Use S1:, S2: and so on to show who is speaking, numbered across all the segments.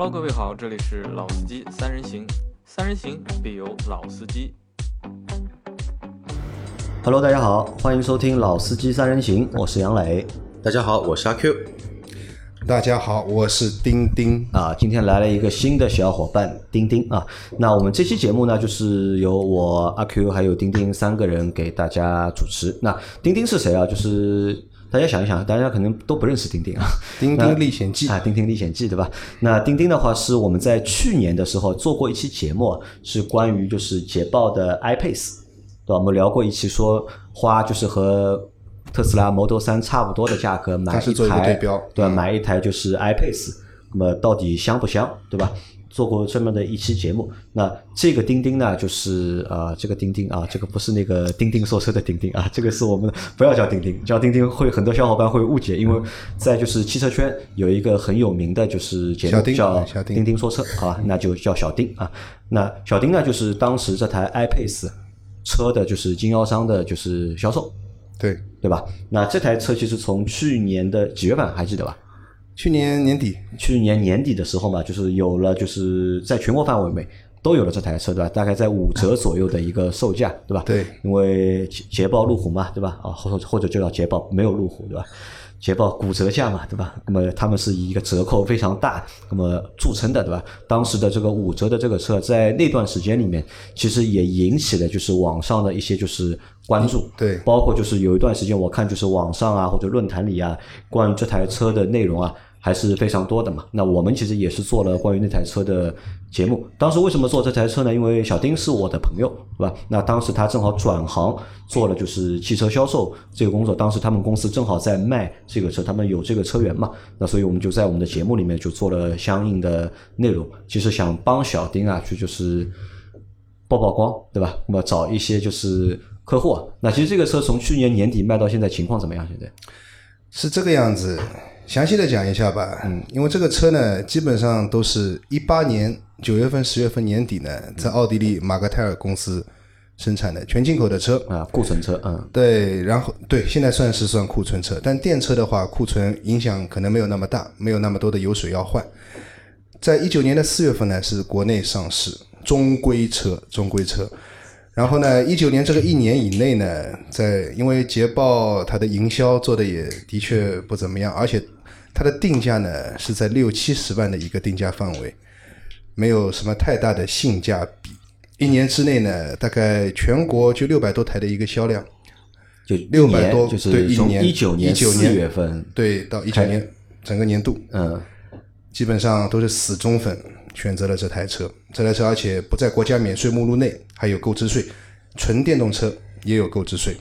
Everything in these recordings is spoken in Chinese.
S1: Hello，各位好，这里是老司机三人行，三人行必有老司机。
S2: Hello，大家好，欢迎收听《老司机三人行》，我是杨磊
S3: 大家好，我是阿 Q。
S4: 大家好，我是丁丁。
S2: 啊。今天来了一个新的小伙伴丁丁啊。那我们这期节目呢，就是由我阿 Q 还有丁丁三个人给大家主持。那丁丁是谁啊？就是大家想一想，大家可能都不认识钉钉啊。
S4: 《钉钉历险记》
S2: 啊，《钉钉历险记》对吧？那钉钉的话是我们在去年的时候做过一期节目，是关于就是捷豹的 iPace，对吧？我们聊过一期说花就是和特斯拉 Model 3差不多的价格买一
S4: 但是做一个
S2: 台，
S4: 对标
S2: 对吧？
S4: 嗯
S2: 买一台就是 iPace，那么到底香不香，对吧？做过这么的一期节目，那这个钉钉呢，就是呃，这个钉钉啊，这个不是那个钉钉说车的钉钉啊，这个是我们不要叫钉钉，叫钉钉会很多小伙伴会误解，因为在就是汽车圈有一个很有名的就是节目叫钉钉说车，好吧，那就叫小丁啊。那小丁呢，就是当时这台 iPace 车的就是经销商的就是销售，
S4: 对，
S2: 对吧？那这台车其实从去年的几月份还记得吧？
S4: 去年年底，
S2: 去年年底的时候嘛，就是有了，就是在全国范围内都有了这台车，对吧？大概在五折左右的一个售价，对吧？
S4: 对，
S2: 因为捷捷豹路虎嘛，对吧？啊，或或者就叫捷豹，没有路虎，对吧？捷豹骨折价嘛，对吧？那么他们是以一个折扣非常大，那么著称的，对吧？当时的这个五折的这个车，在那段时间里面，其实也引起了就是网上的一些就是关注，
S4: 对
S2: 包括就是有一段时间，我看就是网上啊或者论坛里啊，关于这台车的内容啊，还是非常多的嘛。那我们其实也是做了关于那台车的节目。当时为什么做这台车呢？因为小丁是我的朋友，是吧？那当时他正好转行做了就是汽车销售这个工作，当时他们公司正好在卖这个车，他们有这个车源嘛。那所以我们就在我们的节目里面就做了相应的内容，其实想帮小丁啊去就是曝曝光，对吧？那么找一些就是客户。那其实这个车从去年年底卖到现在，情况怎么样？现在？
S4: 是这个样子。详细的讲一下吧，嗯，因为这个车呢，基本上都是一八年九月份、十月份年底呢，在奥地利马格泰尔公司生产的全进口的车，
S2: 啊，库存车，嗯，
S4: 对，然后对，现在算是算库存车，但电车的话，库存影响可能没有那么大，没有那么多的油水要换。在一九年的四月份呢，是国内上市中规车，中规车。然后呢，一九年这个一年以内呢，在因为捷豹它的营销做的也的确不怎么样，而且它的定价呢是在六七十万的一个定价范围，没有什么太大的性价比。一年之内呢，大概全国就六百多台的一个销量。
S2: 就六百多
S4: 对一年
S2: 一九年
S4: 19
S2: 四
S4: 年
S2: 月份，
S4: 对，到一九年整个年度，
S2: 嗯，
S4: 基本上都是死忠粉选择了这台车。这台车而且不在国家免税目录内，还有购置税，纯电动车也有购置税。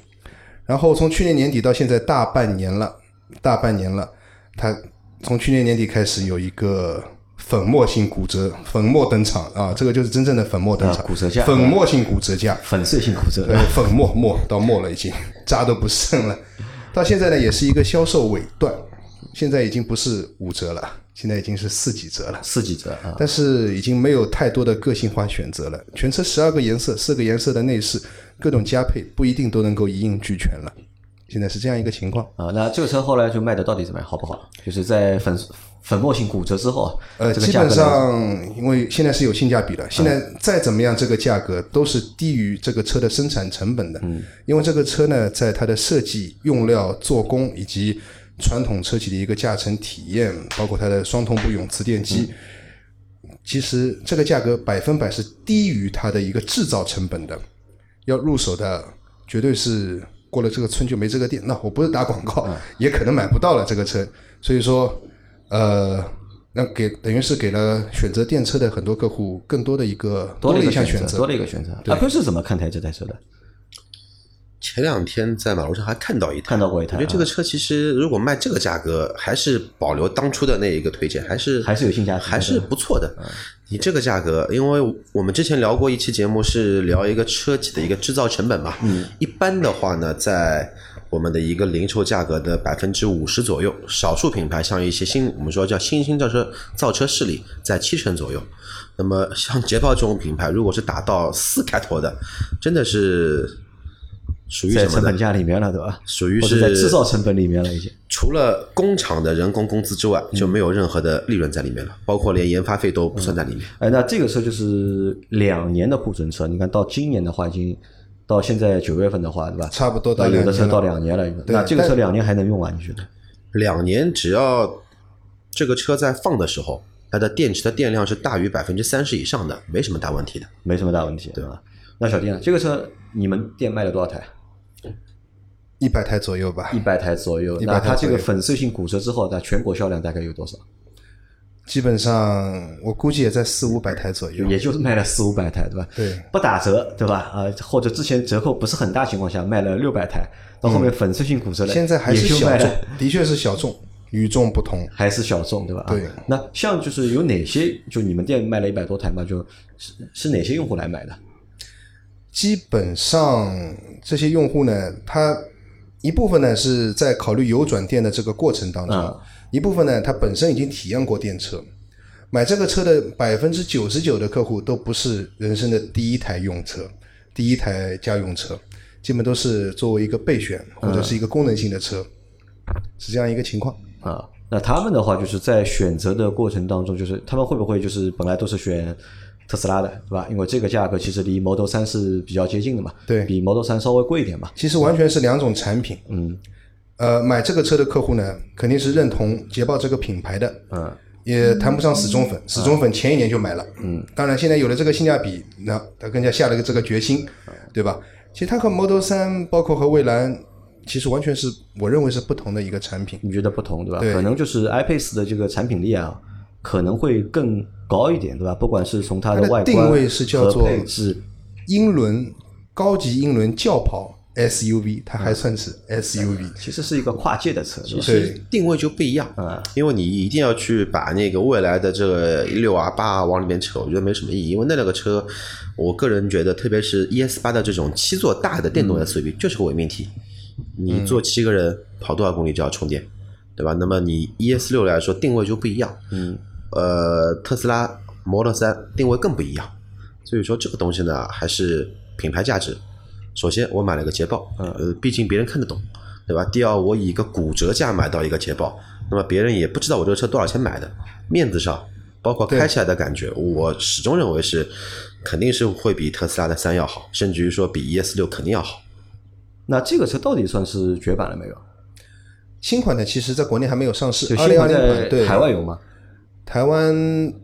S4: 然后从去年年底到现在大半年了，大半年了，它从去年年底开始有一个粉末性骨折，粉末登场啊，这个就是真正的粉末登场，
S2: 啊骨折价
S4: 粉末性骨折价，
S2: 粉碎性骨折，
S4: 呃，粉末末到末了，已经渣都不剩了。到现在呢，也是一个销售尾段，现在已经不是五折了，现在已经是四几折了。
S2: 四几折啊，
S4: 但是已经没有太多的个性化选择了，全车十二个颜色，四个颜色的内饰，各种加配不一定都能够一应俱全了。现在是这样一个情况。
S2: 啊，那这个车后来就卖的到底怎么样，好不好？就是在粉粉末性骨折之后啊，
S4: 呃，基本上因为现在是有性价比了，现在再怎么样，这个价格都是低于这个车的生产成本的。嗯，因为这个车呢，在它的设计、用料、做工以及传统车企的一个驾乘体验，包括它的双同步永磁电机，其实这个价格百分百是低于它的一个制造成本的。要入手的绝对是过了这个村就没这个店。那我不是打广告，也可能买不到了这个车。所以说，呃，那给等于是给了选择电车的很多客户更多的一个
S2: 多了
S4: 了
S2: 一项选择，多了一个选择。阿坤是怎么看待这台车的？
S3: 前两天在马路上还看到一台，
S2: 看到过一台啊
S3: 我觉得这个车其实如果卖这个价格，还是保留当初的那一个推荐，还是
S2: 还是有性价比
S3: 还是不错的。你这个价格，因为我们之前聊过一期节目，是聊一个车企的一个制造成本嘛。嗯，一般的话呢，在我们的一个零售价格的百分之五十左右，少数品牌像一些新我们说叫新兴造车造车势力，在七成左右。那么像捷豹这种品牌，如果是打到四开头的，真的是属于什么
S2: 成本？价里面了，对吧？
S3: 属于
S2: 是在
S3: 是
S2: 制造成本里面了，已经。
S3: 除了工厂的人工工资之外，就没有任何的利润在里面了，包括连研发费都不算在里面。
S2: 哎，那这个车就是两年的库存车，你看到今年的话，已经到现在九月份的话，对吧？
S4: 差不多到
S2: 啊有的车到
S4: 两年了
S2: 那这个车两年还能用啊？你觉得？
S3: 两年只要这个车在放的时候，它的电池的电量是大于百分之三十以上的，没什么大问题的。
S2: 没什么大问题，对吧？那小丁啊，这个车你们店卖了多少台？
S4: 一百台左右吧
S2: 一，百台左右。
S4: 100
S2: 那它这个粉碎性骨折之后，那全国销量大概有多少？
S4: 基本上我估计也在四五百台左右。
S2: 也就是卖了四五百台，对吧？
S4: 对，
S2: 不打折，对吧？啊，或者之前折扣不是很大情况下卖了六百台，到后面粉碎性骨折了，
S4: 嗯现在还是小众
S2: 卖，
S4: 的确是小众，与众不同。
S2: 还是小众，对吧？啊
S4: 对
S2: 那像就是有哪些，就你们店卖了一百多台嘛，就是是哪些用户来买的？
S4: 基本上这些用户呢，他一部分呢是在考虑油转电的这个过程当中，
S2: 嗯
S4: 一部分呢他本身已经体验过电车。买这个车的百分之九十九的客户都不是人生的第一台用车，第一台家用车，基本都是作为一个备选或者是一个功能性的车，是这样一个情况。
S2: 啊，那他们的话就是在选择的过程当中，就是他们会不会就是本来都是选特斯拉的，对吧？因为这个价格其实离 Model 三是比较接近的嘛，
S4: 对
S2: 比 Model 三稍微贵一点嘛。
S4: 其实完全是两种产品。嗯，呃，买这个车的客户呢，肯定是认同捷豹这个品牌的。
S2: 嗯，
S4: 也谈不上死忠粉，死忠粉前一年就买了。嗯，当然现在有了这个性价比，那他更加下了个这个决心，对吧？其实它和 Model 三包括和蔚蓝，其实完全是我认为是不同的一个产品。
S2: 你觉得不同，对吧？
S4: 对
S2: 可能就是 iPace 的这个产品力啊，可能会更高一点，对吧？不管是从它
S4: 它的
S2: 外观
S4: 定位是叫做
S2: 和配置，
S4: 英伦高级英伦轿跑 SUV，它还算是 SUV。
S2: 其实是一个跨界的车？
S3: 其实定位就不一样，
S2: 嗯
S3: 因为你一定要去把那个未来的这个六啊八啊往里面扯，我觉得没什么意义，因为那两个车，我个人觉得，特别是 ES 八的这种七座大的电动 SUV，、就是个伪命题。你坐七个人跑多少公里就要充电，对吧？那么你 ES 六来说定位就不一样，嗯，呃，特斯拉 Model 三定位更不一样，所以说这个东西呢，还是品牌价值。首先，我买了个捷豹，呃，毕竟别人看得懂，对吧？第二，我以一个骨折价买到一个捷豹，那么别人也不知道我这个车多少钱买的，面子上，包括开起来的感觉，我始终认为是肯定是会比特斯拉的三要好，甚至于说比 ES 六肯定要好。
S2: 那这个车到底算是绝版了没有？
S4: 新款的其实在国内还没有上市，二零二零款对
S2: 海外有吗？
S4: 台湾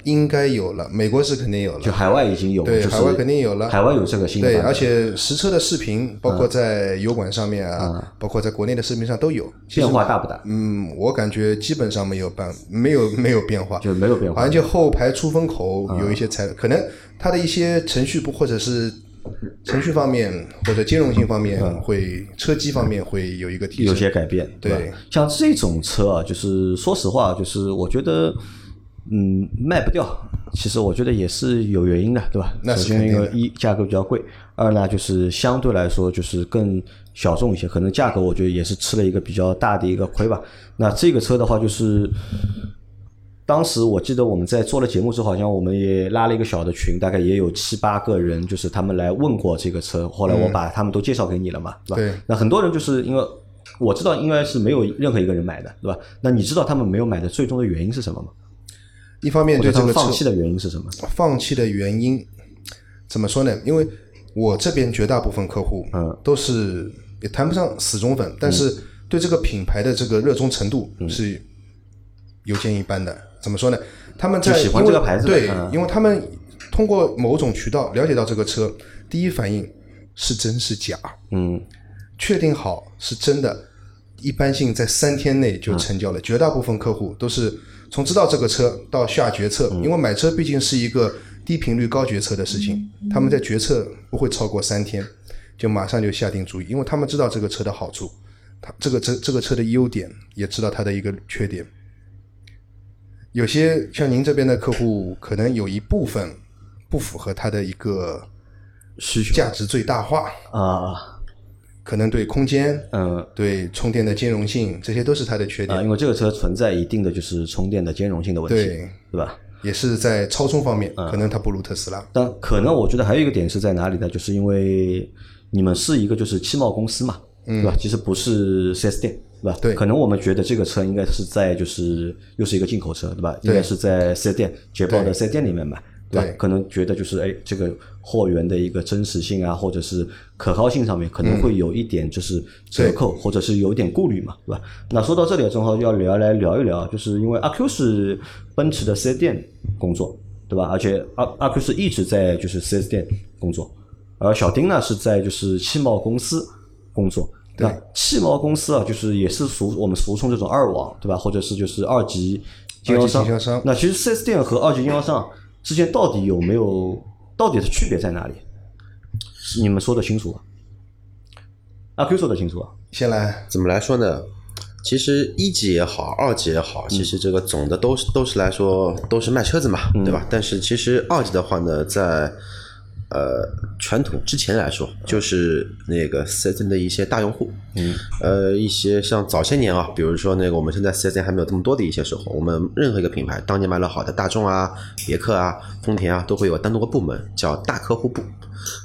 S4: 应该有了，美国是肯定有了。
S2: 就海外已经有，就是
S4: 对海外肯定有了
S2: 海外有这个新的
S4: 对，而且实车的视频，包括在油管上面啊，包括在国内的视频上都有。
S2: 变化大不大？
S4: 嗯，我感觉基本上没有办，没有没有变化，
S2: 就没有变化
S4: 好像就后排出风口有一些才，可能它的一些程序不或者是程序方面或者兼容性方面会，车机方面会有一个提
S2: 有。些改变，
S4: 对？
S2: 像这种车啊，就是说实话，就是我觉得，嗯，卖不掉。其实我觉得也是有原因的，对吧？
S4: 那
S2: 首先，
S4: 肯定的
S2: 因为一价格比较贵，二呢就是相对来说就是更小众一些，可能价格我觉得也是吃了一个比较大的一个亏吧。那这个车的话，就是当时我记得我们在做了节目之后，好像我们也拉了一个小的群，大概也有七八个人，就是他们来问过这个车，后来我把他们都介绍给你了嘛，对吧？
S4: 对
S2: 那很多人就是因为我知道应该是没有任何一个人买的，对吧？那你知道他们没有买的最终的原因是什么吗？
S4: 一方面对这个
S2: 放弃的原因是什么？
S4: 放弃的原因怎么说呢？因为我这边绝大部分客户，
S2: 嗯，
S4: 都是也谈不上死忠粉，但是对这个品牌的这个热衷程度
S2: 嗯
S4: 是有见一斑的。怎么说呢？他们在
S2: 喜欢这个牌子
S4: 对
S2: 嗯，
S4: 因为他们通过某种渠道了解到这个车，第一反应是真是假，
S2: 嗯，
S4: 确定好是真的，一般性在三天内就成交了。绝大部分客户都是从知道这个车到下决策，因为买车毕竟是一个低频率高决策的事情，他们在决策不会超过三天，就马上就下定主意，因为他们知道这个车的好处，他这个车这个车的优点，也知道它的一个缺点。有些像您这边的客户，可能有一部分不符合他的一个
S2: 需求。
S4: 价值最大化，
S2: 啊，
S4: 可能对空间、
S2: 嗯
S4: 对充电的兼容性，这些都是它的缺点，
S2: 啊，因为这个车存在一定的就是充电的兼容性的问题，
S4: 对，
S2: 对吧？
S4: 也是在超充方面，
S2: 嗯
S4: 可能它不如特斯拉。
S2: 但可能我觉得还有一个点是在哪里呢？就是因为你们是一个就是汽贸公司嘛，嗯对吧？其实不是 4S 店，对吧？
S4: 对
S2: 可能我们觉得这个车应该是在就是又是一个进口车，对吧？应该是在四 S 店捷豹的
S4: 对
S2: 四 S 店里面买，对吧？可能觉得就是哎，这个货源的一个真实性啊，或者是可靠性上面，可能会有一点就是折扣，或者是有一点顾虑嘛，对吧？那说到这里，正好要聊来聊一聊，就是因为阿 Q 是奔驰的四 S 店工作，对吧？而且阿阿 Q 是一直在就是四 S 店工作，而小丁呢是在就是汽贸公司工作。
S4: 对
S2: 那汽贸公司啊，就是也是俗我们俗称这种二网，对吧？或者是就是二级经销商。
S4: 二级经销商
S2: 那其实四 S 店和二级经销商之间到底有没有，到底的区别在哪里？你们说得清楚啊？阿 Q 说得清楚啊？
S4: 先来，
S3: 怎么来说呢？其实一级也好，二级也好，其实这个总的都是都是来说都是卖车子嘛，对吧？但是其实二级的话呢，在呃传统之前来说，就是那个四 S 店的一些大用户，嗯，呃，一些像早些年啊，比如说那个我们现在四 S 店还没有这么多的一些时候，我们任何一个品牌当年卖了好的大众啊、别克啊、丰田啊，都会有单独的部门叫大客户部。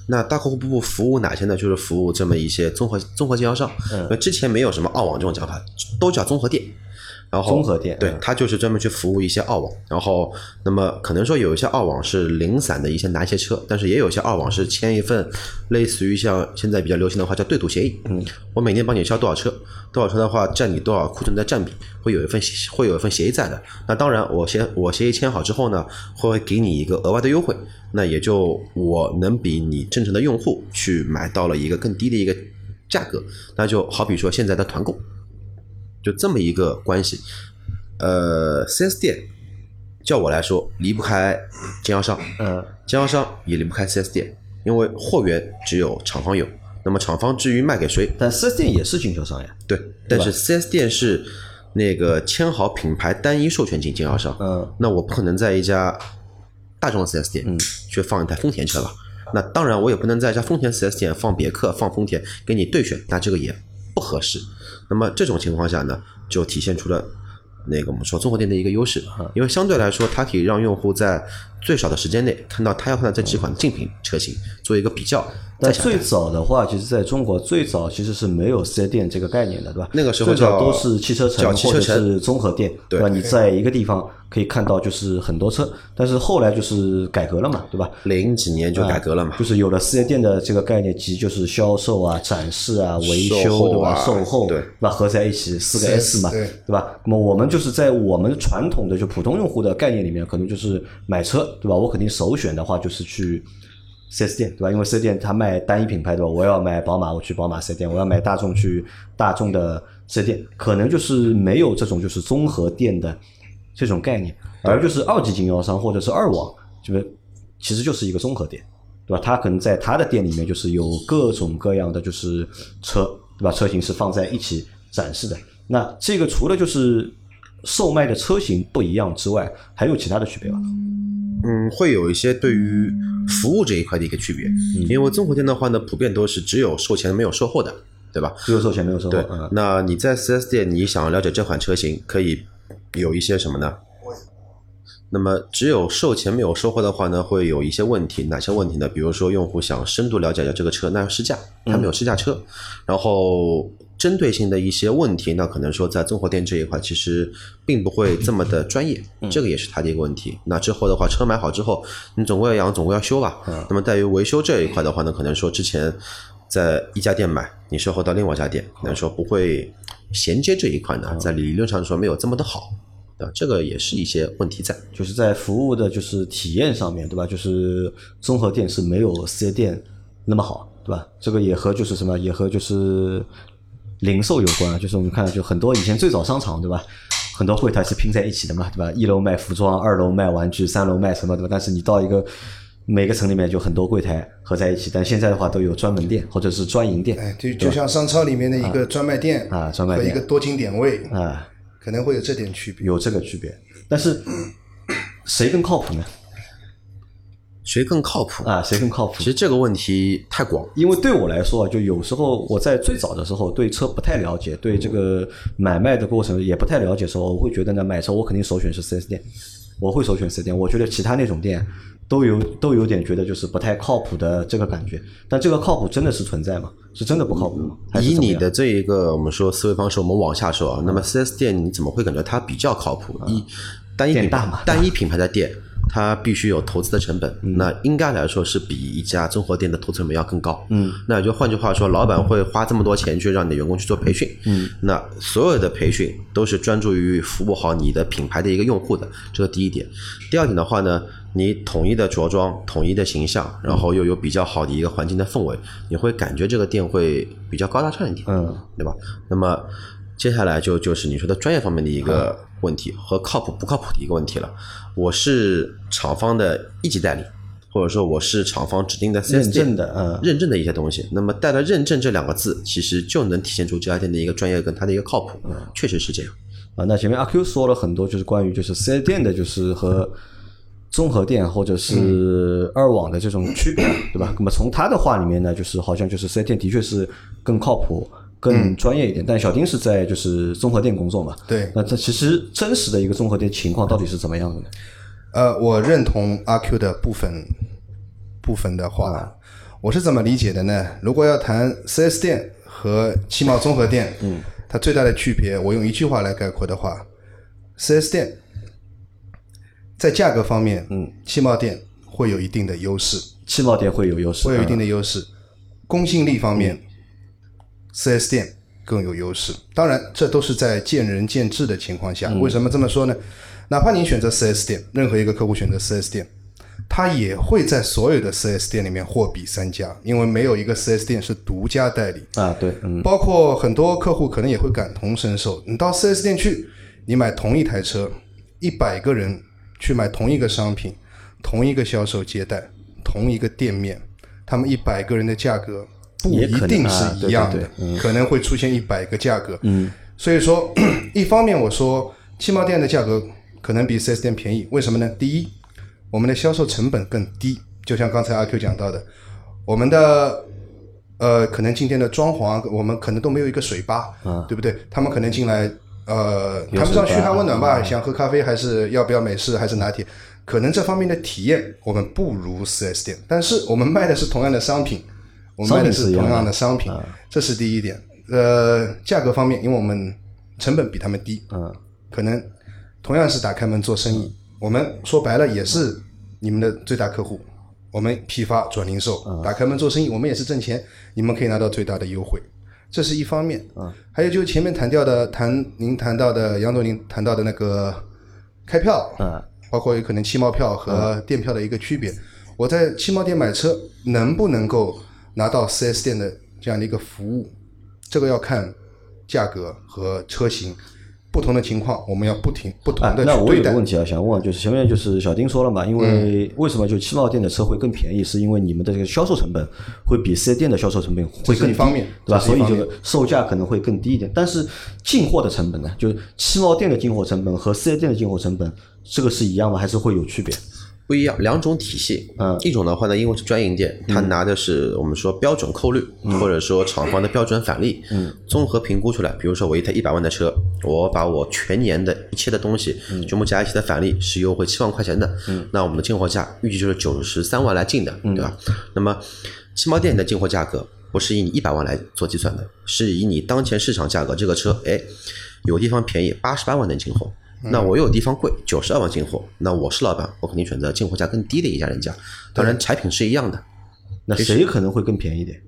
S3: 那大客户部服务哪些呢？就是服务这么一些综合综合经销商。那之前没有什么澳网这种讲法，都叫综合店。然后
S2: 综合店嗯，
S3: 对它就是专门去服务一些澳网。然后，那么可能说有一些澳网是零散的一些拿一些车，但是也有一些澳网是签一份类似于像现在比较流行的话叫对赌协议。嗯，我每年帮你销多少车，多少车的话占你多少库存的占比，会有一份会有一份协议在的。那当然，我协我协议签好之后呢，会给你一个额外的优惠，那也就我能比你正常的用户去买到了一个更低的一个价格。那就好比说现在的团购。就这么一个关系。呃，4S 店叫我来说离不开经销商，
S2: 嗯，
S3: 经销商也离不开 4S 店，因为货源只有厂方有。那么厂方至于卖给谁，
S2: 但 4S 店也是经销商呀。
S3: 对，但是 4S 店是那个签好品牌单一授权经经销商。
S2: 嗯，
S3: 那我不可能在一家大众 4S 店
S2: 嗯
S3: 去放一台丰田车吧？那当然，我也不能在一家丰田 4S 店放别克、放丰田给你对选，那这个也不合适。那么这种情况下呢，就体现出了那个我们说综合店的一个优势，因为相对来说，它可以让用户在最少的时间内看到他要看到这几款竞品车型，做一个比较。
S2: 但最早的话，其实在中国最早其实是没有四 S 店这个概念的，对吧？
S3: 那个时候
S2: 最早
S3: 叫
S2: 都是汽车城或者是综合店，
S3: 对
S2: 吧？你在一个地方可以看到就是很多车，但是后来就是改革了嘛，对吧？
S3: 零几年就改革了嘛，
S2: 就是有了四 S 店的这个概念，即就是销售啊、展示啊、维
S3: 售
S2: 修，对吧？售后，
S3: 对
S2: 吧？合在一起四个 S 嘛，
S4: 对
S2: 对吧？那么我们就是在我们传统的就普通用户的概念里面，可能就是买车，对吧？我肯定首选的话就是去。四 S 店对吧？因为四 S 店它卖单一品牌对吧？我要买宝马，我去宝马四 S 店；我要买大众，去大众的四 S 店。可能就是没有这种就是综合店的这种概念，而就是二级经销商或者是二网，就是其实就是一个综合店，对吧？他可能在他的店里面就是有各种各样的就是车，对吧？车型是放在一起展示的。那这个除了就是售卖的车型不一样之外，还有其他的区别吗？
S3: 嗯，会有一些对于服务这一块的一个区别，因为综合店的话呢，普遍都是只有售前没有售后的，对吧？
S2: 只有售前没有售后
S3: 对，，
S2: 嗯，
S3: 那你在 4S 店，你想了解这款车型，可以有一些什么呢？那么只有售前没有售后的话呢，会有一些问题，哪些问题呢？比如说用户想深度了解一下这个车，那要试驾，他没有试驾车，然后针对性的一些问题，那可能说在综合店这一块其实并不会这么的专业，这个也是他的一个问题。那之后的话，车买好之后，你总归要养，总归要修吧。那么在于维修这一块的话呢，可能说之前在一家店买，你售后到另外一家店，可能说不会衔接这一块呢，在理论上说没有这么的好。啊，这个也是一些问题在。
S2: 就是在服务的就是体验上面，对吧？就是综合店是没有四 S 店那么好，对吧？这个也和就是什么，也和就是零售有关啊。就是我们看，就很多以前最早商场，对吧？很多柜台是拼在一起的嘛，对吧？一楼卖服装，二楼卖玩具，三楼卖什么，对吧？但是你到一个每个城里面就很多柜台合在一起，但现在的话都有专门店或者是专营店
S4: 哎，就就像商超里面的一个专卖店
S2: 啊专卖店
S4: 和一个多金点位，
S2: 啊，
S4: 可能会有这点区别。
S2: 有这个区别。但是谁更靠谱呢？
S3: 谁更靠谱？
S2: 啊，谁更靠谱
S3: 其？实这个问题太广，
S2: 因为对我来说啊，就有时候我在最早的时候对车不太了解，对这个买卖的过程也不太了解的时候，我会觉得呢，买车我肯定首选是四 S 店，我会首选四 S 店。我觉得其他那种店都有都有点觉得就是不太靠谱的这个感觉。但这个靠谱真的是存在吗？是真的不靠谱吗？
S3: 以你的这一个我们说思维方式，我们往下说啊，那么四 S 店你怎么会感觉它比较靠谱？一单一品牌单一品牌的店，它必须有投资的成本，那应该来说是比一家综合店的投资成本要更高。嗯，那也就换句话说，老板会花这么多钱去让你的员工去做培训，嗯，那所有的培训都是专注于服务好你的品牌的一个用户的，这是第一点。第二点的话呢，你统一的着装、统一的形象，然后又有比较好的一个环境的氛围，你会感觉这个店会比较高大上一点，
S2: 嗯，
S3: 对吧？那么接下来就就是你说的专业方面的一个问题和靠谱不靠谱的一个问题了。我是厂方的一级代理，或者说我是厂方指定的 4S
S2: 认
S3: 店
S2: 证的嗯
S3: 认证的一些东西。那么带了“认证”这两个字，其实就能体现出这家店的一个专业跟它的一个靠谱，嗯确实是这样。
S2: 啊，那前面阿 Q 说了很多，就是关于就是四 S 店的，就是和综合店或者是二网的这种区别，对吧？那么从他的话里面呢，就是好像就是四 S 店的确是更靠谱、更专业一点。但小丁是在就是综合店工作嘛，
S4: 对
S2: 那这其实真实的一个综合店情况到底是怎么样的呢？
S4: 呃，我认同阿 Q 的部分部分的话，我是怎么理解的呢？如果要谈 4S 店和汽贸综合店，嗯，它最大的区别，我用一句话来概括的话，4S 店在价格方面，嗯，汽贸店会有一定的优势，
S2: 汽贸店会有优势，
S4: 会有一定
S2: 的
S4: 的优势。公信力方面，4S 店更有优势。当然，这都是在见仁见智的情况下。为什么这么说呢？哪怕您选择 4S 店，任何一个客户选择 4S 店，他也会在所有的 4S 店里面货比三家，因为没有一个 4S 店是独家代理。
S2: 啊，对，嗯，
S4: 包括很多客户可能也会感同身受。你到 4S 店去，你买同一台车，一百个人去买同一个商品，同一个销售接待，同一个店面，他们一百个人的价格不一定
S2: 啊
S4: 是一样的
S2: 对对对，
S4: 可能会出现一百个价格。嗯，所以说，一方面我说汽贸店的价格可能比 4S 店便宜，为什么呢？第一，我们的销售成本更低，就像刚才阿 Q 讲到的，我们的呃，可能今天的装潢，我们可能都没有一个水吧，对不对？他们可能进来，呃，谈不上嘘寒问暖吧，想喝咖啡还是要不要美式还是拿铁，可能这方面的体验我们不如 4S 店，但是我们卖的是同样的商品，我们卖的是同样的商品，这是第一点。呃，价格方面，因为我们成本比他们低，
S2: 嗯，
S4: 可能同样是打开门做生意，我们说白了也是你们的最大客户。我们批发转零售，打开门做生意，我们也是挣钱，你们可以拿到最大的优惠，这是一方面。还有就是前面谈掉的，谈您谈到的杨总您谈到的那个开票，
S2: 嗯，
S4: 包括有可能汽贸票和电票的一个区别。我在汽贸店买车，能不能够拿到 4S 店的这样的一个服务，这个要看价格和车型。不同的情况，我们要不停不同
S2: 啊，
S4: 的
S2: 那我
S4: 去对待。
S2: 有个问题啊，想问，就是前面就是小丁说了嘛，因
S4: 嗯
S2: 为为什么就汽贸店的车会更便宜，是因为你们的这个销售成本会比四 S 店的销售成本会更
S4: 方面
S2: 对吧？所以这个售价可能会更低一点。但是进货的成本呢，就是汽贸店的进货成本和四 S 店的进货成本，这个是一样吗？还是会有区别？
S3: 不一样，两种体系。
S2: 嗯
S3: 一种的话呢，因为是专营店，它拿的是我们说标准扣率，或者说厂房的标准返利，嗯，综合评估出来。比如说我一台一百万的车，我把我全年的一切的东西全部加一起的返利是优惠七万块钱的，嗯，那我们的进货价预计就是九十三万来进的，对吧？那么汽贸店的进货价格不是以你一百万来做计算的，是以你当前市场价格这个车，哎，有地方便宜八十八万能进货。那我有地方贵九十二万进货，那我是老板，我肯定选择进货价更低的一家人家。当然，产品是一样的。
S2: 那谁可能会更便宜点？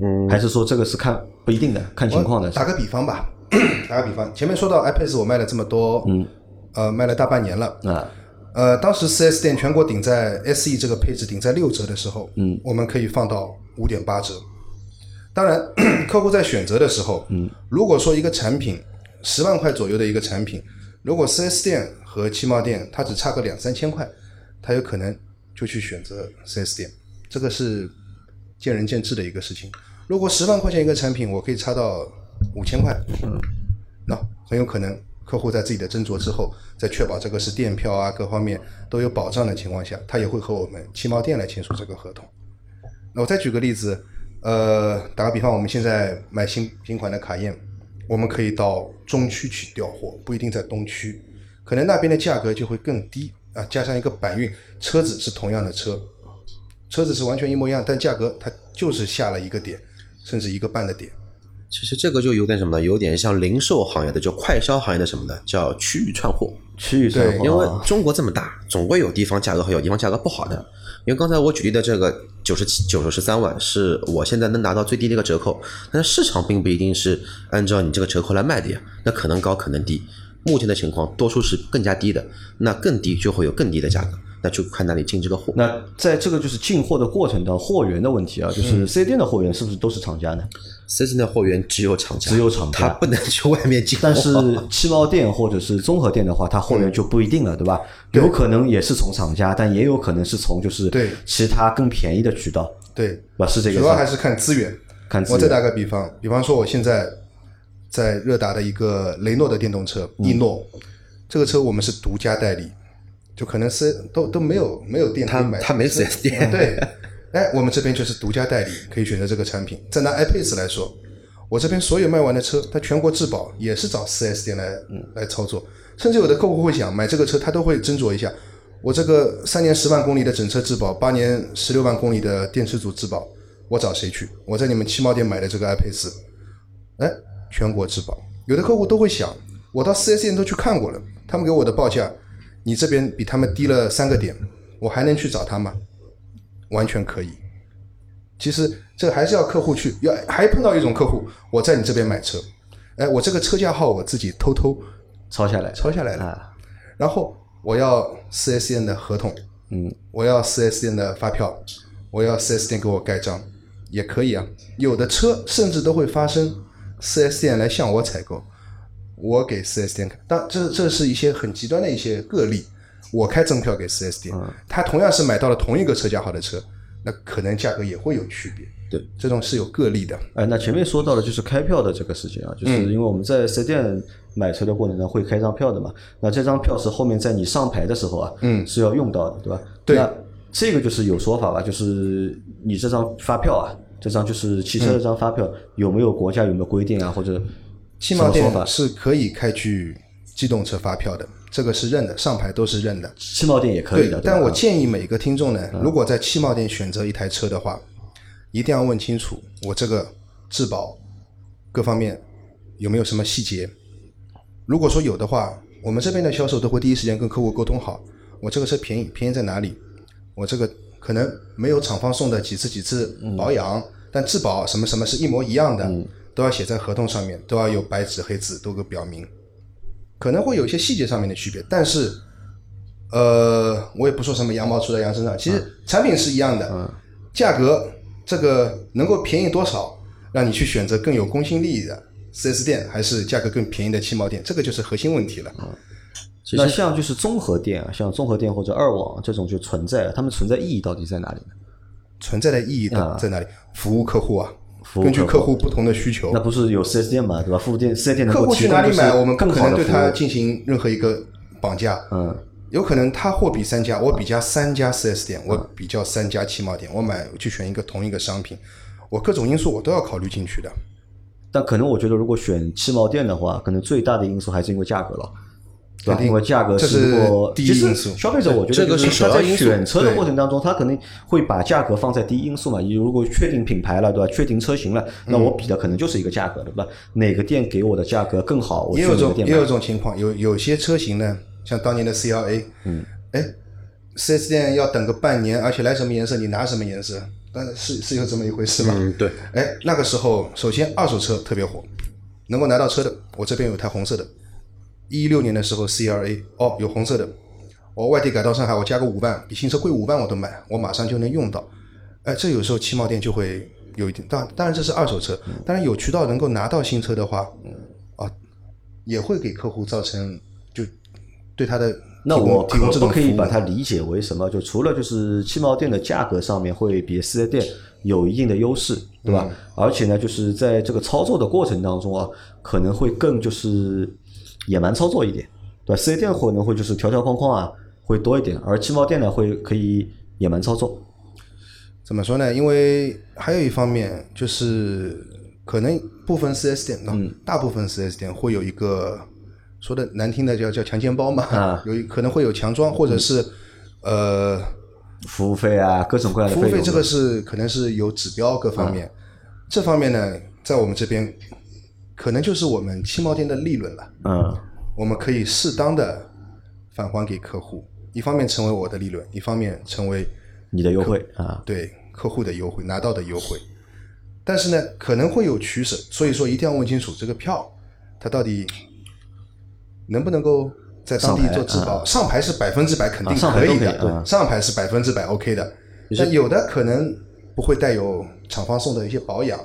S3: 嗯，
S2: 还是说这个是看不一定的，看情况的？
S4: 打个比方吧，打个比方，前面说到 iPad 我卖了这么多，嗯，呃，卖了大半年了，
S2: 啊，
S4: 呃，当时 4S 店全国顶在 SE 这个配置顶在六折的时候，嗯，我们可以放到五点八折。当然，客户在选择的时候，嗯，如果说一个产品十万块左右的一个产品，如果 4S 店和汽贸店它只差个两三千块，他有可能就去选择 4S 店，这个是见仁见智的一个事情。如果十万块钱一个产品，我可以差到五千块，那很有可能客户在自己的斟酌之后，在确保这个是电票啊各方面都有保障的情况下，他也会和我们汽贸店来签署这个合同。那我再举个例子，呃，打个比方，我们现在买新新款的卡宴，我们可以到中区去调货，不一定在东区，可能那边的价格就会更低，啊，加上一个板运，车子是同样的车，车子是完全一模一样，但价格它就是下了一个点，甚至一个半的点。
S3: 其实这个就有点什么呢？有点像零售行业的，就快销行业的什么呢？叫区域串货。
S2: 区域串货，
S3: 因为中国这么大，总归有地方价格好，有地方价格不好的。因为刚才我举例的这个九十七、九十三万，是我现在能拿到最低的一个折扣，但市场并不一定是按照你这个折扣来卖的呀，那可能高，可能低。目前的情况，多数是更加低的，那更低就会有更低的价格。那就看哪里进这个货。
S2: 那在这个就是进货的过程当中，货源的问题啊，就是四 S 店的货源是不是都是厂家呢？
S3: 四 S 店的货源只有厂家，
S2: 只有厂
S3: 家，他不能去外面进货。
S2: 但是汽贸店或者是综合店的话，它货源就不一定了，对吧？有可能也是从厂家，但也有可能是从就是
S4: 对
S2: 其他更便宜的渠道，
S4: 对，
S2: 吧？是这个。
S4: 主要还是看资源。
S2: 看资
S4: 源。我再打个比方，比方说我现在在热达的一个雷诺的电动车易诺，这个车我们是独家代理。就可能是都都没有没有店可以买，
S3: 他没四 S 店。
S4: 对，哎，我们这边就是独家代理，可以选择这个产品。再拿 iPace 来说，我这边所有卖完的车，它全国质保也是找四 S 店来来操作。甚至有的客户会想买这个车，他都会斟酌一下，我这个三年十万公里的整车质保，八年十六万公里的电池组质保，我找谁去？我在你们汽贸店买的这个 iPace，哎，全国质保。有的客户都会想，我到四 S 店都去看过了，他们给我的报价。你这边比他们低了三个点，我还能去找他吗？完全可以。其实这还是要客户去，要还碰到一种客户，我在你这边买车，哎，我这个车架号我自己偷偷
S2: 抄下来，
S4: 抄下来了。然后我要四 S 店的合同，
S2: 嗯，
S4: 我要四 S 店的发票，我要四 S 店给我盖章，也可以啊。有的车甚至都会发生四 S 店来向我采购。我给四 S 店开，当这这是一些很极端的一些个例。我开赠票给四 S 店，他同样是买到了同一个车架号的车，那可能价格也会有区别。
S2: 对，
S4: 这种是有个例的。
S2: 哎，那前面说到的就是开票的这个事情啊，就是因为我们在四 S 店买车的过程中会开张票的嘛，那这张票是后面在你上牌的时候啊，
S4: 嗯，
S2: 是要用到的，对吧？
S4: 对。
S2: 那这个就是有说法吧，就是你这张发票啊，这张就是汽车这张发票有没有国家有没有规定啊，或者？
S4: 汽贸店是可以开具机动车发票的，这个是认的，上牌都是认的。
S2: 汽贸店也可以的，
S4: 但我建议每个听众呢，如果在汽贸店选择一台车的话，一定要问清楚我这个质保各方面有没有什么细节。如果说有的话，我们这边的销售都会第一时间跟客户沟通好，我这个车便宜，便宜在哪里？我这个可能没有厂方送的几次几次保养，但质保什么什么是一模一样的。都要写在合同上面，都要有白纸黑字都给表明，可能会有一些细节上面的区别，但是，呃，我也不说什么羊毛出在羊身上，其实产品是一样的，价格这个能够便宜多少，让你去选择更有公信力的四 S 店，还是价格更便宜的汽贸店，这个就是核心问题了。
S2: 那像就是综合店啊，像综合店或者二网这种就存在，他们存在意义到底在哪里呢？
S4: 存在的意义在哪里？服务客户啊。根据客户不同的需求，
S2: 那不是有四 S 店嘛，对吧？服务店四 S 店
S4: 客户去哪里买，我们
S2: 不
S4: 可能对他进行任何一个绑架。
S2: 嗯，
S4: 有可能他货比三家，我比价三家四 S 店，我比较三家汽贸店，我买去选一个同一个商品，我各种因素我都要考虑进去的。
S2: 但可能我觉得，如果选汽贸店的话，可能最大的因素还是因为价格了。
S4: 肯定，
S2: 因为价格是
S4: 第一因素。
S2: 消费者我觉得就是他在选车的过程当中，他肯定会把价格放在第一因素嘛。你如果确定品牌了，对吧？确定车型了，那我比的可能就是一个价格，对吧？哪个店给我的价格更好？
S4: 也有种也有种情况，有有些车型呢，像当年的 CLA，
S2: 嗯，
S4: 哎，四 S 店要等个半年，而且来什么颜色你拿什么颜色，但是是有这么一回事嘛？
S3: 嗯，对。
S4: 哎，那个时候首先二手车特别火，能够拿到车的，我这边有台红色的。一六年的时候，C R A 哦有红色的，我外地改到上海，我加个五万，比新车贵五万我都买，我马上就能用到。哎，这有时候汽贸店就会有一点，当当然这是二手车，当然有渠道能够拿到新车的话，啊，也会给客户造成就对他的
S2: 那我
S4: 提供这种
S2: 可以把它理解为什么？就除了就是汽贸店的价格上面会比四 S 店有一定的优势，对吧？而且呢，就是在这个操作的过程当中啊，可能会更就是。野蛮操作一点，对吧？四 S 店可能会就是条条框框啊，会多一点，而汽贸店呢会可以野蛮操作。
S4: 怎么说呢？因为还有一方面就是可能部分四 S 店，嗯，大部分四 S 店会有一个说的难听的叫叫强奸包嘛，
S2: 啊
S4: 有可能会有强装，或者是呃
S2: 服务费啊，各种各样的。
S4: 服务费这个是可能是有指标各方面，这方面呢，在我们这边可能就是我们汽贸店的利润了。
S2: 嗯，
S4: 我们可以适当的返还给客户，一方面成为我的利润，一方面成为
S2: 你的优惠啊，
S4: 对客户的优惠拿到的优惠。但是呢，可能会有取舍，所以说一定要问清楚这个票它到底能不能够在当地做质保。上牌是百分之百肯定可以的，上牌是百分之百 OK 的。但有的可能不会带有厂方送的一些保养，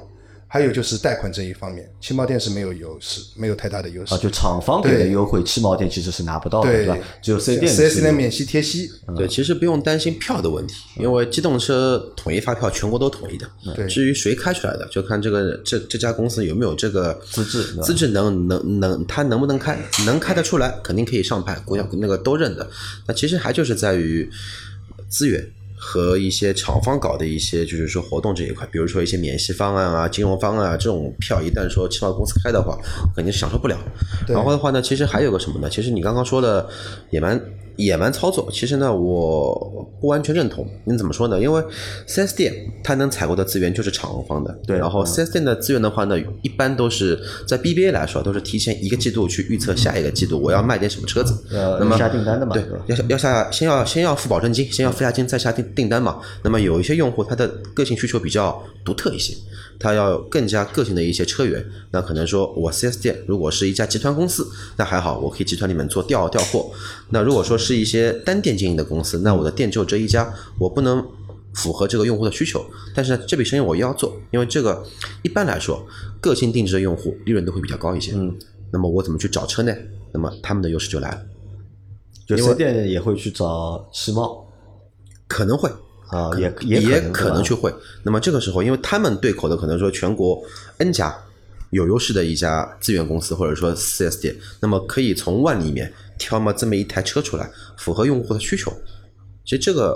S4: 还有就是贷款这一方面，汽贸店是没有优势，没有太大的优势
S2: 啊，。就厂方给的优惠，汽贸店其实是拿不到的，
S4: 对
S2: 吧？只有4 S 店
S4: 四 S
S2: 是
S4: 店免息贴息，
S3: 对，其实不用担心票的问题，因为机动车统一发票，全国都统一的。
S4: 对
S3: 至于谁开出来的，就看这个这这家公司有没有这个
S2: 资质
S3: 资质能能能，他能不能开，能开得出来，肯定可以上牌，国家那个都认的。那其实还就是在于资源。和一些厂方搞的一些，就是说活动这一块，比如说一些免息方案啊、金融方案啊，这种票一旦说汽贸公司开的话，肯定是享受不了。然后的话呢，其实还有个什么呢？其实你刚刚说的也蛮野蛮操作，其实呢我不完全认同。你怎么说呢？因为 4S 店它能采购的资源就是厂方的，
S2: 对
S3: 然后 4S 店的资源的话呢，一般都是在 BBA 来说，都是提前一个季度去预测下一个季度我要卖点什么车子。
S2: 要
S3: 那么
S2: 下订单的嘛，
S3: 对，要要下先要先要付保证金，先要付押金，再下订订单嘛。那么有一些用户他的个性需求比较独特一些，他要更加个性的一些车源，那可能说我 4S 店如果是一家集团公司，那还好，我可以集团里面做调调货。那如果说是一些单店经营的公司，那我的店只有这一家，我不能。符合这个用户的需求，但是呢，这笔生意我又要做，因为这个一般来说，个性定制的用户利润都会比较高一些。嗯，那么我怎么去找车呢？那么他们的优势就来了。
S2: 就4 S 店也会去找汽贸
S3: 可能会
S2: 啊，也
S3: 也
S2: 也
S3: 可能去
S2: 去
S3: 会。那么这个时候，因为他们对口的可能说全国 N 家有优势的一家资源公司或者说 4S 店，那么可以从万里面挑嘛这么一台车出来，符合用户的需求。其实这个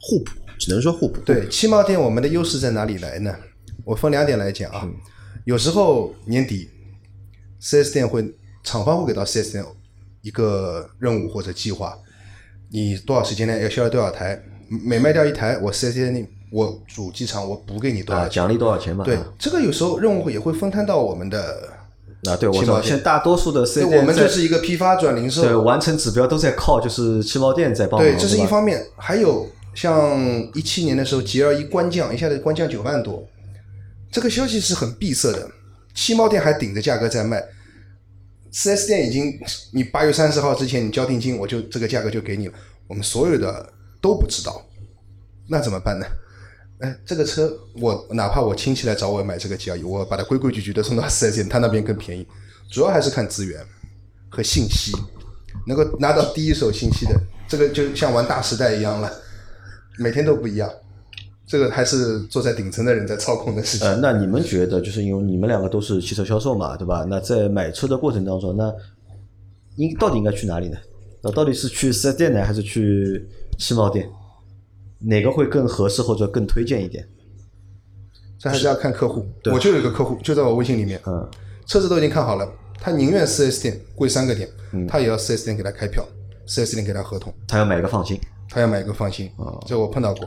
S3: 互补，只能说互补。
S4: 对，汽贸店我们的优势在哪里来呢？我分两点来讲啊。有时候年底，4S 店会厂方会给到 4S 店一个任务或者计划，你多少时间内要销售多少台，每卖掉一台，我四 S 店里我主机厂我补给你多
S2: 啊，
S4: 少钱。
S2: 奖励多少钱嘛？
S4: 对
S2: 啊，
S4: 这个有时候任务也会分摊到我们的，
S2: 啊，对，我现在大多数的四
S4: S
S2: 店
S4: 我们就是一个批发转零售，
S2: 对完成指标都在靠就是汽贸店在帮忙，
S4: 对，这是一方面。还有像一七年的时候，G L 一官降，一下子官降九万多，这个消息是很闭塞的。汽贸店还顶着价格在卖四 S 店已经你八月三十号之前你交定金，我就这个价格就给你了。我们所有的都不知道，那怎么办呢？哎，这个车我哪怕我亲戚来找我买这个 G L 一，我把它规规矩矩的送到4 S 店，他那边更便宜。主要还是看资源和信息，能够拿到第一手信息的，这个就像玩大时代一样了，每天都不一样。这个还是坐在顶层的人在操控的事情。
S2: 呃，那你们觉得，就是因为你们两个都是汽车销售嘛，对吧？那在买车的过程当中，那应到底应该去哪里呢？那到底是去四 S 店呢，还是去汽贸店？哪个会更合适或者更推荐一点？
S4: 这还是要看客户。我就有一个客户，就在我微信里面，
S2: 嗯，
S4: 车子都已经看好了，他宁愿四 S 店贵三个点，
S2: 嗯
S4: 他也要四 S 店给他开票，4S 店给他合同，
S2: 他要买一个放心。
S4: 他要买一个放心。
S2: 哦
S4: 这我碰到过，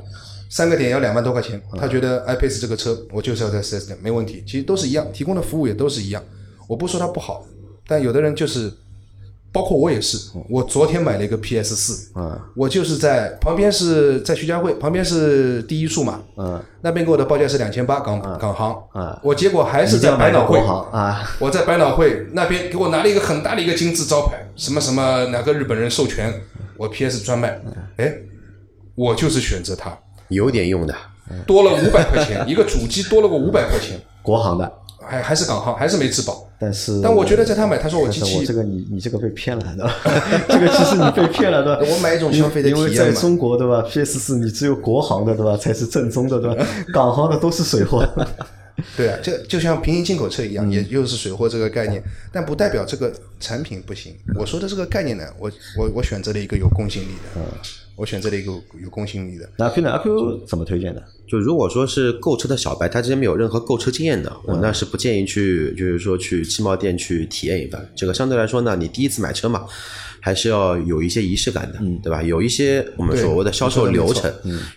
S4: 三个点要两万多块钱，他觉得 iPace 这个车我就是要在 4S 店，没问题。其实都是一样，提供的服务也都是一样。我不说它不好，但有的人就是，包括我也是，我昨天买了一个 PS 四，
S2: 嗯。
S4: 我就是在旁边是在徐家汇，旁边是第一数码，
S2: 嗯，
S4: 那边给我的报价是两千八港港行，
S2: 嗯。
S4: 我结果还是在百脑汇
S2: 啊，
S4: 我在百脑汇那边给我拿了一个很大的一个金字招牌，什么什么哪个日本人授权，我 PS 专卖，哎，我就是选择它，
S3: 有点用的。
S4: 多了五百块钱，一个主机多了个五百块钱，
S2: 国行的，
S4: 还还是港行，还是没质保。
S2: 但是
S4: 但我觉得在他买，他说我机器
S2: 我这个你你这个被骗了，对吧？这个其实你被骗了，对吧？
S4: 我买一种消费的
S2: 因为
S4: 体验嘛
S2: 在中国，对吧？PS 四你只有国行的，对吧？才是正宗的，对吧？港行的都是水货。
S4: 对啊，这就像平行进口车一样，
S2: 嗯
S4: 也又是水货这个概念，但不代表这个产品不行。我说的这个概念呢，我我我选择了一个有公信力的，
S2: 嗯
S4: 我选择了一个有公信力的。
S2: 那阿 Q 呢？阿 Q 怎么推荐的？
S3: 就如果说是购车的小白，他之前没有任何购车经验的，我那是不建议去，就是说去汽贸店去体验一番。这个相对来说呢，你第一次买车嘛，还是要有一些仪式感的，对吧？有一些我们所谓的销售流程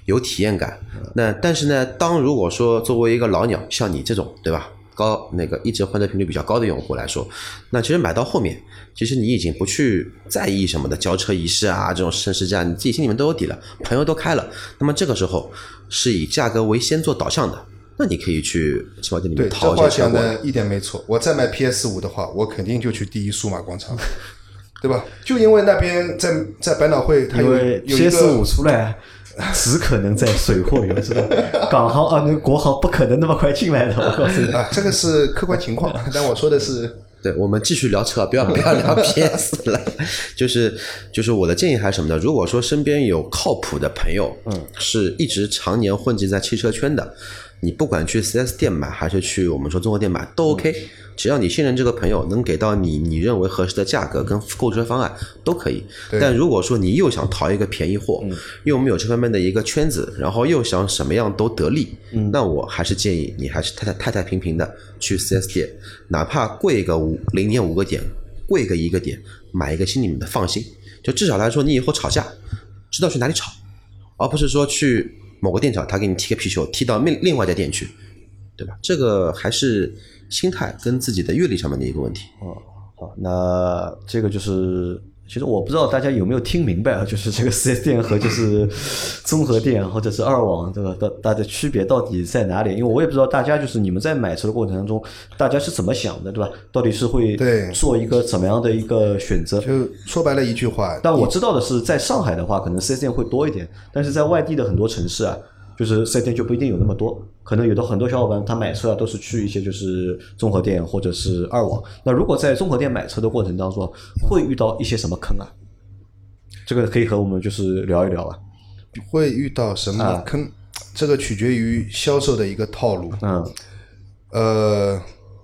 S3: 有体验感。那但是呢，当如果说作为一个老鸟，像你这种，对吧？高那个一直换车频率比较高的用户来说，那其实买到后面，其实你已经不去在意什么的交车仪式啊，这种盛世价，你自己心里面都有底了，朋友都开了。那么这个时候是以价格为先做导向的，那你可以去汽贸店里面淘一
S4: 话讲
S3: 些车过来。
S4: 的一点没错。我再买 PS 五的话，我肯定就去第一数码广场，对吧？就因为那边在在百脑汇，它有
S2: 因为
S4: 有一
S2: PS 五出来，只可能在水货源，是吧？港行啊，那国行不可能那么快进来的，我告诉你。
S4: 啊，这个是客观情况，但我说的是
S3: 对，我们继续聊车，不要不要聊 PS 了。就是就是我的建议还是什么呢？如果说身边有靠谱的朋友，嗯，是一直常年混迹在汽车圈的，你不管去 4S 店买还是去我们说综合店买都 OK，、只要你信任这个朋友，能给到你你认为合适的价格跟购车方案都可以。但如果说你又想淘一个便宜货，又没有这方面的一个圈子，然后又想什么样都得利，那我还是建议你还是太太太太平平的去 4S 店，哪怕贵个五零点五个点，贵个一个点，买一个心里面的放心。就至少来说，你以后吵架知道去哪里吵，而不是说去某个店吵，他给你踢个皮球，踢到另另外一家店去，对吧？这个还是心态跟自己的阅历上面的一个问题。
S2: 哦好，那这个就是，其实我不知道大家有没有听明白啊，就是这个四 S 店和就是综合店或者是二网这个大大的区别到底在哪里？因为我也不知道大家就是你们在买车的过程当中，大家是怎么想的，对吧？到底是会
S4: 对
S2: 做一个怎么样的一个选择？
S4: 就说白了一句话，
S2: 但我知道的是，在上海的话，可能四 S 店会多一点，但是在外地的很多城市啊，就是四 S 店就不一定有那么多。可能有的很多小伙伴他买车啊，都是去一些就是综合店或者是二网。那如果在综合店买车的过程当中，会遇到一些什么坑啊？这个可以和我们就是聊一聊啊。
S4: 会遇到什么坑，这个取决于销售的一个套路。
S2: 嗯
S4: 呃，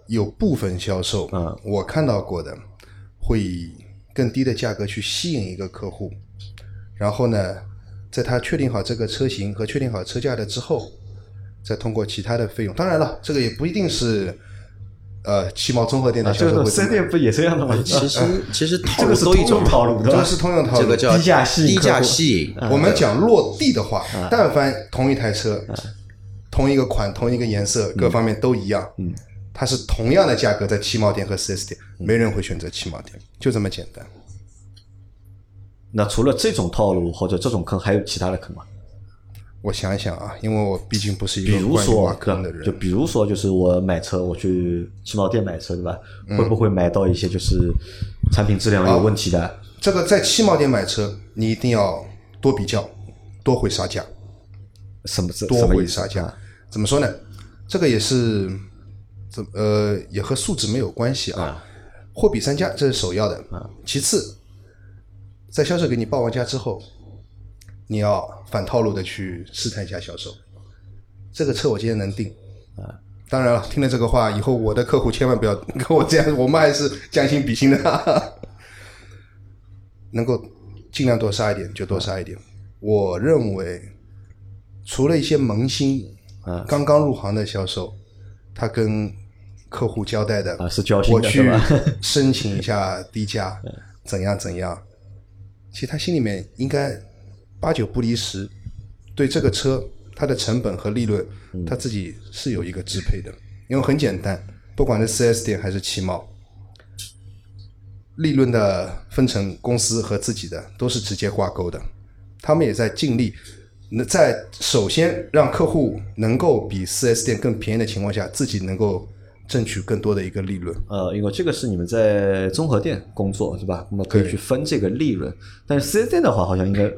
S4: 有部分销售，
S2: 嗯
S4: 我看到过的，会以更低的价格去吸引一个客户，然后呢，在他确定好这个车型和确定好车价的之后，再通过其他的费用。当然了，这个也不一定是呃汽贸综合店的销售会这
S2: S
S4: 么
S2: 店不也这样的吗？
S3: 其实 其实套
S2: 这个是
S3: 路都一种
S2: 通用，套路，
S4: 这个？是通用套路。
S3: 这个叫
S2: 低价吸引
S3: 低价
S2: 客户
S3: 吸引。
S4: 我们讲落地的话，但凡同一台车、同一个款、同一个颜色，各方面都一样，嗯，它是同样的价格在汽贸店和 4S 店，没人会选择汽贸店，就这么简单。
S2: 那除了这种套路或者这种坑，还有其他的坑吗？
S4: 我想一想啊，因为我毕竟不是一个关于
S2: 如说就，比如说，就是我买车，我去汽贸店买车，对吧？
S4: 嗯
S2: 会不会买到一些就是产品质量有问题的？
S4: 这个在汽贸店买车，你一定要多比较，多回杀价，
S2: 什么这
S4: 多
S2: 什么意思
S4: 会杀价。怎么说呢？这个也是，怎呃也和素质没有关系啊。货比三家，这是首要的。啊其次，在销售给你报完价之后，你要反套路的去试探一下销售，这个车我今天能定。当然了，听了这个话以后，我的客户千万不要跟我这样，我们还是将心比心的，能够尽量多杀一点就多杀一点。我认为，除了一些萌新，刚刚入行的销售，他跟客户交代的
S2: 啊是交心
S4: 我去申请一下低价，怎样怎样，其实他心里面应该八九不离十，对这个车它的成本和利润，
S2: 嗯
S4: 他自己是有一个支配的。因为很简单，不管是四 S 店还是汽贸，利润的分成公司和自己的都是直接挂钩的，他们也在尽力。那在首先让客户能够比 4S 店更便宜的情况下，自己能够争取更多的一个利润。
S2: 呃，因为这个是你们在综合店工作是吧？那么可以去分这个利润，但是四 S 店的话好像应该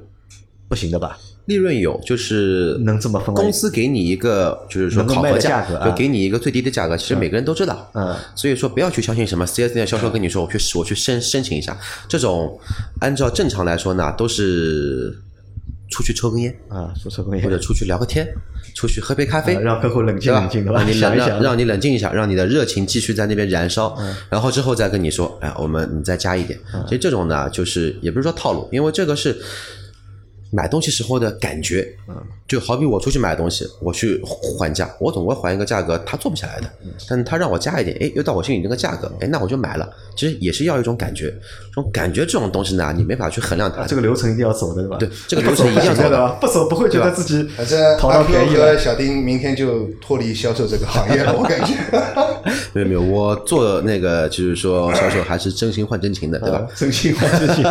S2: 不行的吧？
S3: 利润有，就是
S2: 能这么分
S3: 公司给你一个，就是说考核价
S2: 价格啊。
S3: 就给你一个最低的价格，其实每个人都知道。
S2: 嗯，
S3: 所以说不要去相信什么 4S 店销售跟你说我去我去申申请一下，这种按照正常来说呢，都是出去抽根烟，
S2: 啊，说抽根烟。
S3: 或者出去聊个天，出去喝杯咖啡，
S2: 啊让客户冷静冷静
S3: 让你冷让让你冷静一下，让你的热情继续在那边燃烧，
S2: 嗯。
S3: 然后之后再跟你说，哎，我们你再加一点。其实这种呢，就是也不是说套路，因为这个是买东西时候的感觉，嗯，就好比我出去买东西，我去还价，我总会还一个价格他做不下来的，但是他让我加一点，哎，又到我心里那个价格，哎，那我就买了。其实也是要一种感觉，这种感觉这种东西呢，你没法去衡量它。
S2: 这个流程一定要走的，对吧？
S3: 对，这个流程一定要走
S2: 的，不走不会觉得自己
S4: 反正
S2: 讨到便宜了。
S4: 小丁明天就脱离销售这个行业了，我感觉。
S3: 没有没有，我做那个就是说销售还是真心换真情的，对吧？
S2: 真心换真心。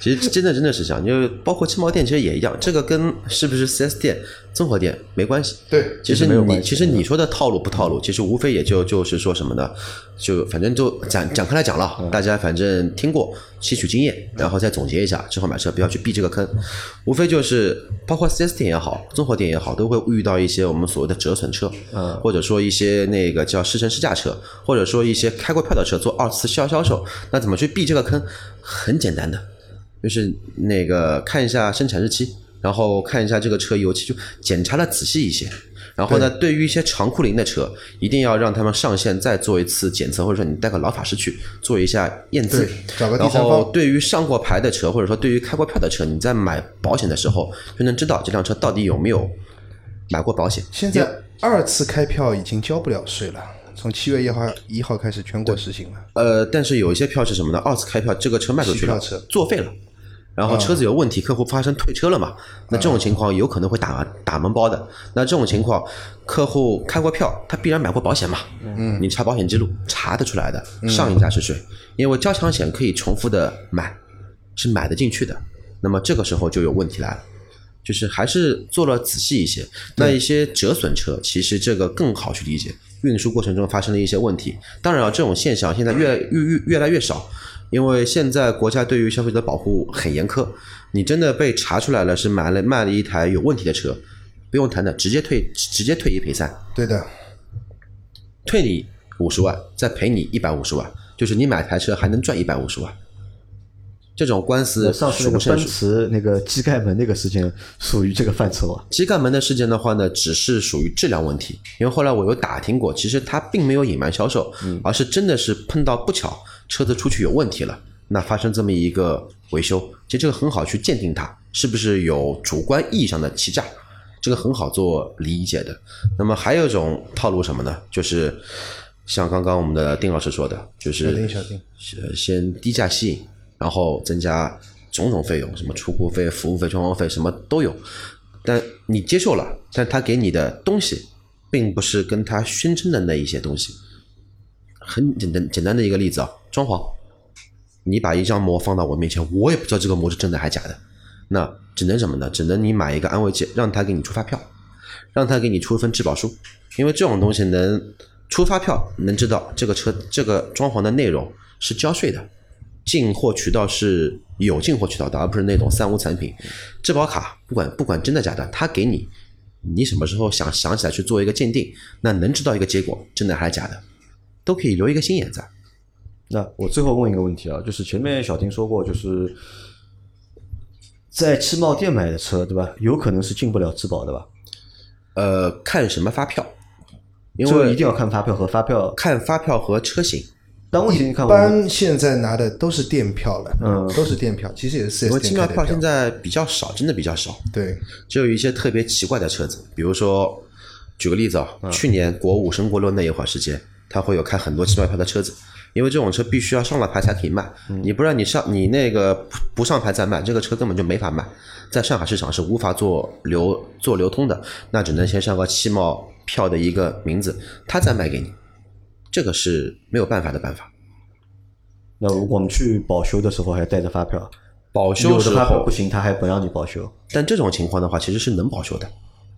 S3: 其实真的真的是这样，因为包括汽贸店其实也一样，这个跟是不是四 S 店、综合店没关系。
S4: 对，
S3: 其实你其实你说的套路不套路，其实无非也就就是说什么呢？就反正就讲讲开来讲了，大家反正听过，吸取经验，然后再总结一下，之后买车不要去避这个坑。无非就是包括四 S 店也好，综合店也好，都会遇到一些我们所谓的折损车，嗯，或者说一些那个叫试乘试驾车，或者说一些开过票的车做二次销销售，那怎么去避这个坑？很简单的。就是那个看一下生产日期，然后看一下这个车油漆，就检查的仔细一些。然后呢，对于一些长库龄的车，一定要让他们上线再做一次检测，或者说你带个老法师去做一下验资。
S4: 找个
S3: 然后对于上过牌的车，或者说对于开过票的车，你在买保险的时候就能知道这辆车到底有没有买过保险。
S4: 现在二次开票已经交不了税了，从七月一号一号开始全国实行了。
S3: 呃，但是有一些票是什么呢？二次开票这个车卖出去了，作废了。然后车子有问题，客户发生退车了嘛？那这种情况有可能会打打门包的。那这种情况，客户开过票，他必然买过保险嘛？嗯，你查保险记录查得出来的，上一家是谁？因为交强险可以重复的买，是买得进去的。那么这个时候就有问题来了，就是还是做了仔细一些。那一些折损车，其实这个更好去理解，运输过程中发生的一些问题。当然啊，这种现象现在越越越越来越少。因为现在国家对于消费者保护很严苛，你真的被查出来了是买了卖了一台有问题的车，不用谈的，直接退，直接退一赔三。
S4: 对的，
S3: 退你五十万，再赔你一百五十万，就是你买台车还能赚一百五十万。这种官司
S2: 上次那个奔驰那个机盖门那个事件属于这个范畴啊。
S3: 机盖门的事件的话呢，只是属于质量问题，因为后来我有打听过，其实他并没有隐瞒销售，而是真的是碰到不巧。车子出去有问题了，那发生这么一个维修，其实这个很好去鉴定它是不是有主观意义上的欺诈，这个很好做理解的。那么还有一种套路什么呢？就是像刚刚我们的丁老师说的，就是先低价吸引，然后增加种种费用，什么出库费、服务费、装潢费什么都有，但你接受了，但他给你的东西并不是跟他宣称的那一些东西。很简单简单的一个例子啊，装潢，你把一张膜放到我面前，我也不知道这个膜是真的还假的，那只能什么呢？只能你买一个安慰剂，让他给你出发票，让他给你出一份质保书，因为这种东西能出发票，能知道这个车这个装潢的内容是交税的，进货渠道是有进货渠道的，而不是那种三无产品。质保卡不管不管真的假的，他给你，你什么时候想想起来去做一个鉴定，那能知道一个结果，真的还是假的。都可以留一个心眼在。
S2: 那我最后问一个问题啊，就是前面小丁说过，就是在汽贸店买的车，对吧？有可能是进不了质保的吧？
S3: 呃，看什么发票，因
S2: 为一定要看发票和发票，
S3: 看发票和车型。
S2: 但问题你看，
S4: 一般现在拿的都是电票了，嗯，都是电票，其实也是四 S 店
S3: 因为汽票现在比较少，真的比较少。
S4: 对，
S3: 只有一些特别奇怪的车子，比如说，举个例子啊，去年国五升国六那一会儿时间。他会有开很多七八票的车子，因为这种车必须要上了牌才可以卖，你不然你上你那个不上牌再卖，这个车根本就没法卖，在上海市场是无法做流做流通的，那只能先上个汽贸票的一个名字，他再卖给你，这个是没有办法的办法。
S2: 那我们去保修的时候还带着发票，
S3: 保修的发票
S2: 不行，他还不让你保修。
S3: 但这种情况的话，其实是能保修的。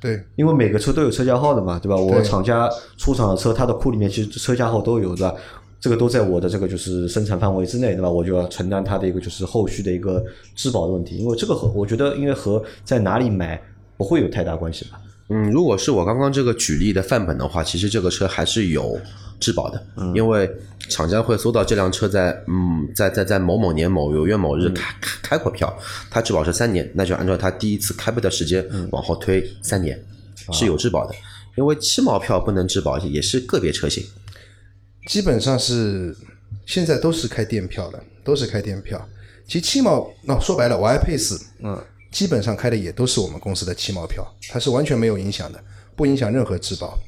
S4: 对，
S2: 因为每个车都有车架号的嘛，对吧？我厂家出厂的车，它的库里面其实车架号都有，对吧？这个都在我的这个就是生产范围之内，对吧？我就要承担它的一个就是后续的一个质保的问题，因为这个和我觉得，因为和在哪里买不会有太大关系吧。
S3: 嗯，如果是我刚刚这个举例的范本的话，其实这个车还是有质保的，因为厂家会搜到这辆车在嗯在在在某某年某月某日开开开过票，它质保是三年，那就按照它第一次开票的时间往后推三年是有质保的，因为七毛票不能质保也是个别车型，
S4: 基本上是现在都是开店票的，都是开店票。其实七毛那说白了，我爱配四，嗯。基本上开的也都是我们公司的七毛票，它是完全没有影响的，不影响任何质保。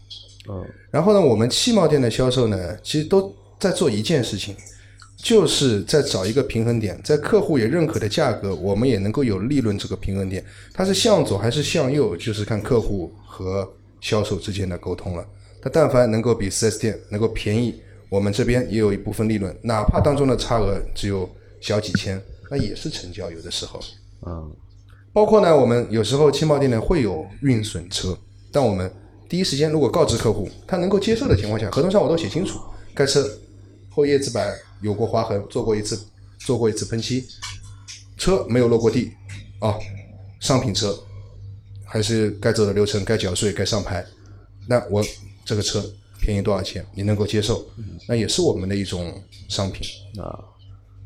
S2: 嗯，
S4: 然后呢，我们汽贸店的销售呢，其实都在做一件事情，就是在找一个平衡点，在客户也认可的价格，我们也能够有利润这个平衡点。它是向左还是向右，就是看客户和销售之间的沟通了。它但凡能够比 4S 店能够便宜，我们这边也有一部分利润，哪怕当中的差额只有小几千，那也是成交。有的时候，
S2: 嗯，
S4: 包括呢，我们有时候汽贸店呢会有运损车，但我们第一时间如果告知客户，他能够接受的情况下，合同上我都写清楚，该车后叶子板有过划痕，做过一次做过一次喷漆，车没有落过地，啊，商品车，还是该走的流程，该缴税，该上牌，那我这个车便宜多少钱，你能够接受，那也是我们的一种商品。
S2: 啊，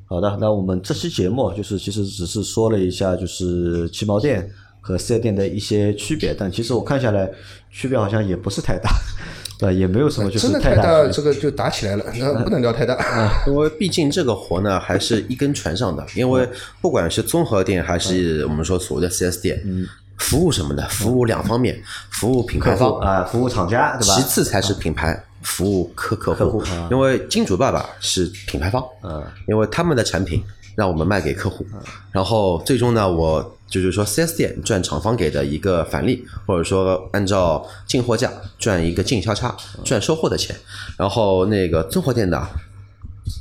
S2: 好的，那我们这期节目就是其实只是说了一下，就是汽贸店和四 S 店的一些区别，但其实我看下来区别好像也不是太大，对，也没有什么就是
S4: 真的太
S2: 太大
S4: 这个就打起来了，那不能聊太大。
S3: 因为毕竟这个活呢还是一根船上的，因为不管是综合店还是我们说所谓的四 S 店，服务什么的，服务两方面，服务品牌方
S2: 啊，服务厂家对吧？
S3: 其次才是品牌服务客客
S2: 客户啊
S3: 因为金主爸爸是品牌方，
S2: 嗯，
S3: 因为他们的产品让我们卖给客户，然后最终呢，我就是说 4S 店赚厂方给的一个返利，或者说按照进货价赚一个进销差，赚收货的钱，然后那个综合店的，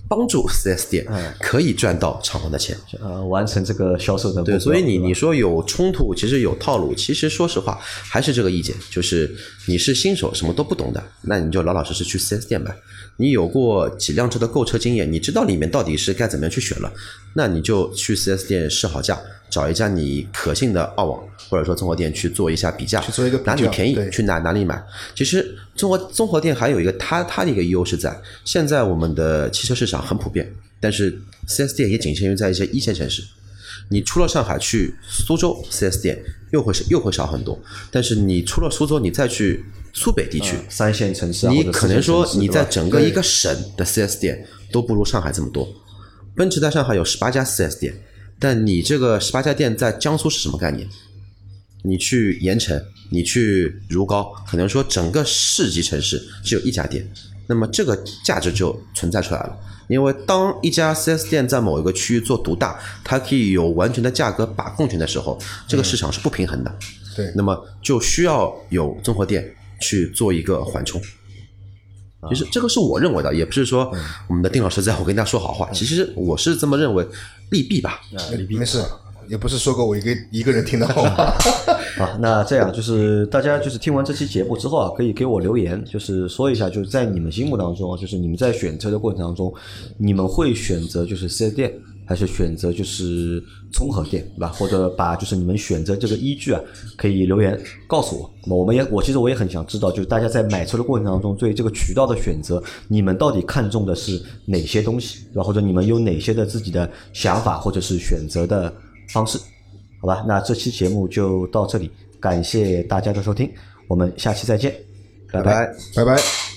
S3: 帮助 4S 店可以赚到厂方的钱。
S2: 呃，完成这个销售的。
S3: 对，所以你你说有冲突，其实有套路。其实说实话，还是这个意见，就是你是新手，什么都不懂的，那你就老老实实去 4S 店买。你有过几辆车的购车经验，你知道里面到底是该怎么样去选了，那你就去 4S 店试好价，找一家你可信的澳网或者说综合店去做一下比价，
S4: 去做一个比较
S3: 哪里便宜去哪哪里买。其实综合综合店还有一个它它的一个优势在，现在我们的汽车市场很普遍，但是 4S 店也仅限于在一些一线城市。你出了上海去苏州 4S 店又会是又会少很多，但是你出了苏州，你再去苏北地区，
S2: 三线城市啊，
S3: 你可能说你在整个一个省的 4S 店都不如上海这么多。奔驰在上海有十八家 4S 店，但你这个十八家店在江苏是什么概念？你去盐城，你去如皋，可能说整个市级城市只有一家店，那么这个价值就存在出来了。因为当一家 4S 店在某一个区域做独大，它可以有完全的价格把控权的时候，这个市场是不平衡的。
S4: 对
S3: 那么就需要有综合店去做一个缓冲。其实这个是我认为的，也不是说我们的丁老师在我跟大家说好话。其实我是这么认为，利弊吧。
S4: 没事，也不是说过我一个一个人听的好话。
S2: 啊，那这样就是大家就是听完这期节目之后啊，可以给我留言，就是说一下，就是在你们心目当中啊，就是你们在选车的过程当中，你们会选择就是四 S 店，还是选择就是综合店，对吧？或者把就是你们选择这个依据啊，可以留言告诉我。那我们也我其实我也很想知道，就是大家在买车的过程当中，对这个渠道的选择，你们到底看重的是哪些东西，对吧？或者你们有哪些的自己的想法，或者是选择的方式？好吧，那这期节目就到这里，感谢大家的收听，我们下期再见，
S3: 拜拜。
S4: 拜拜。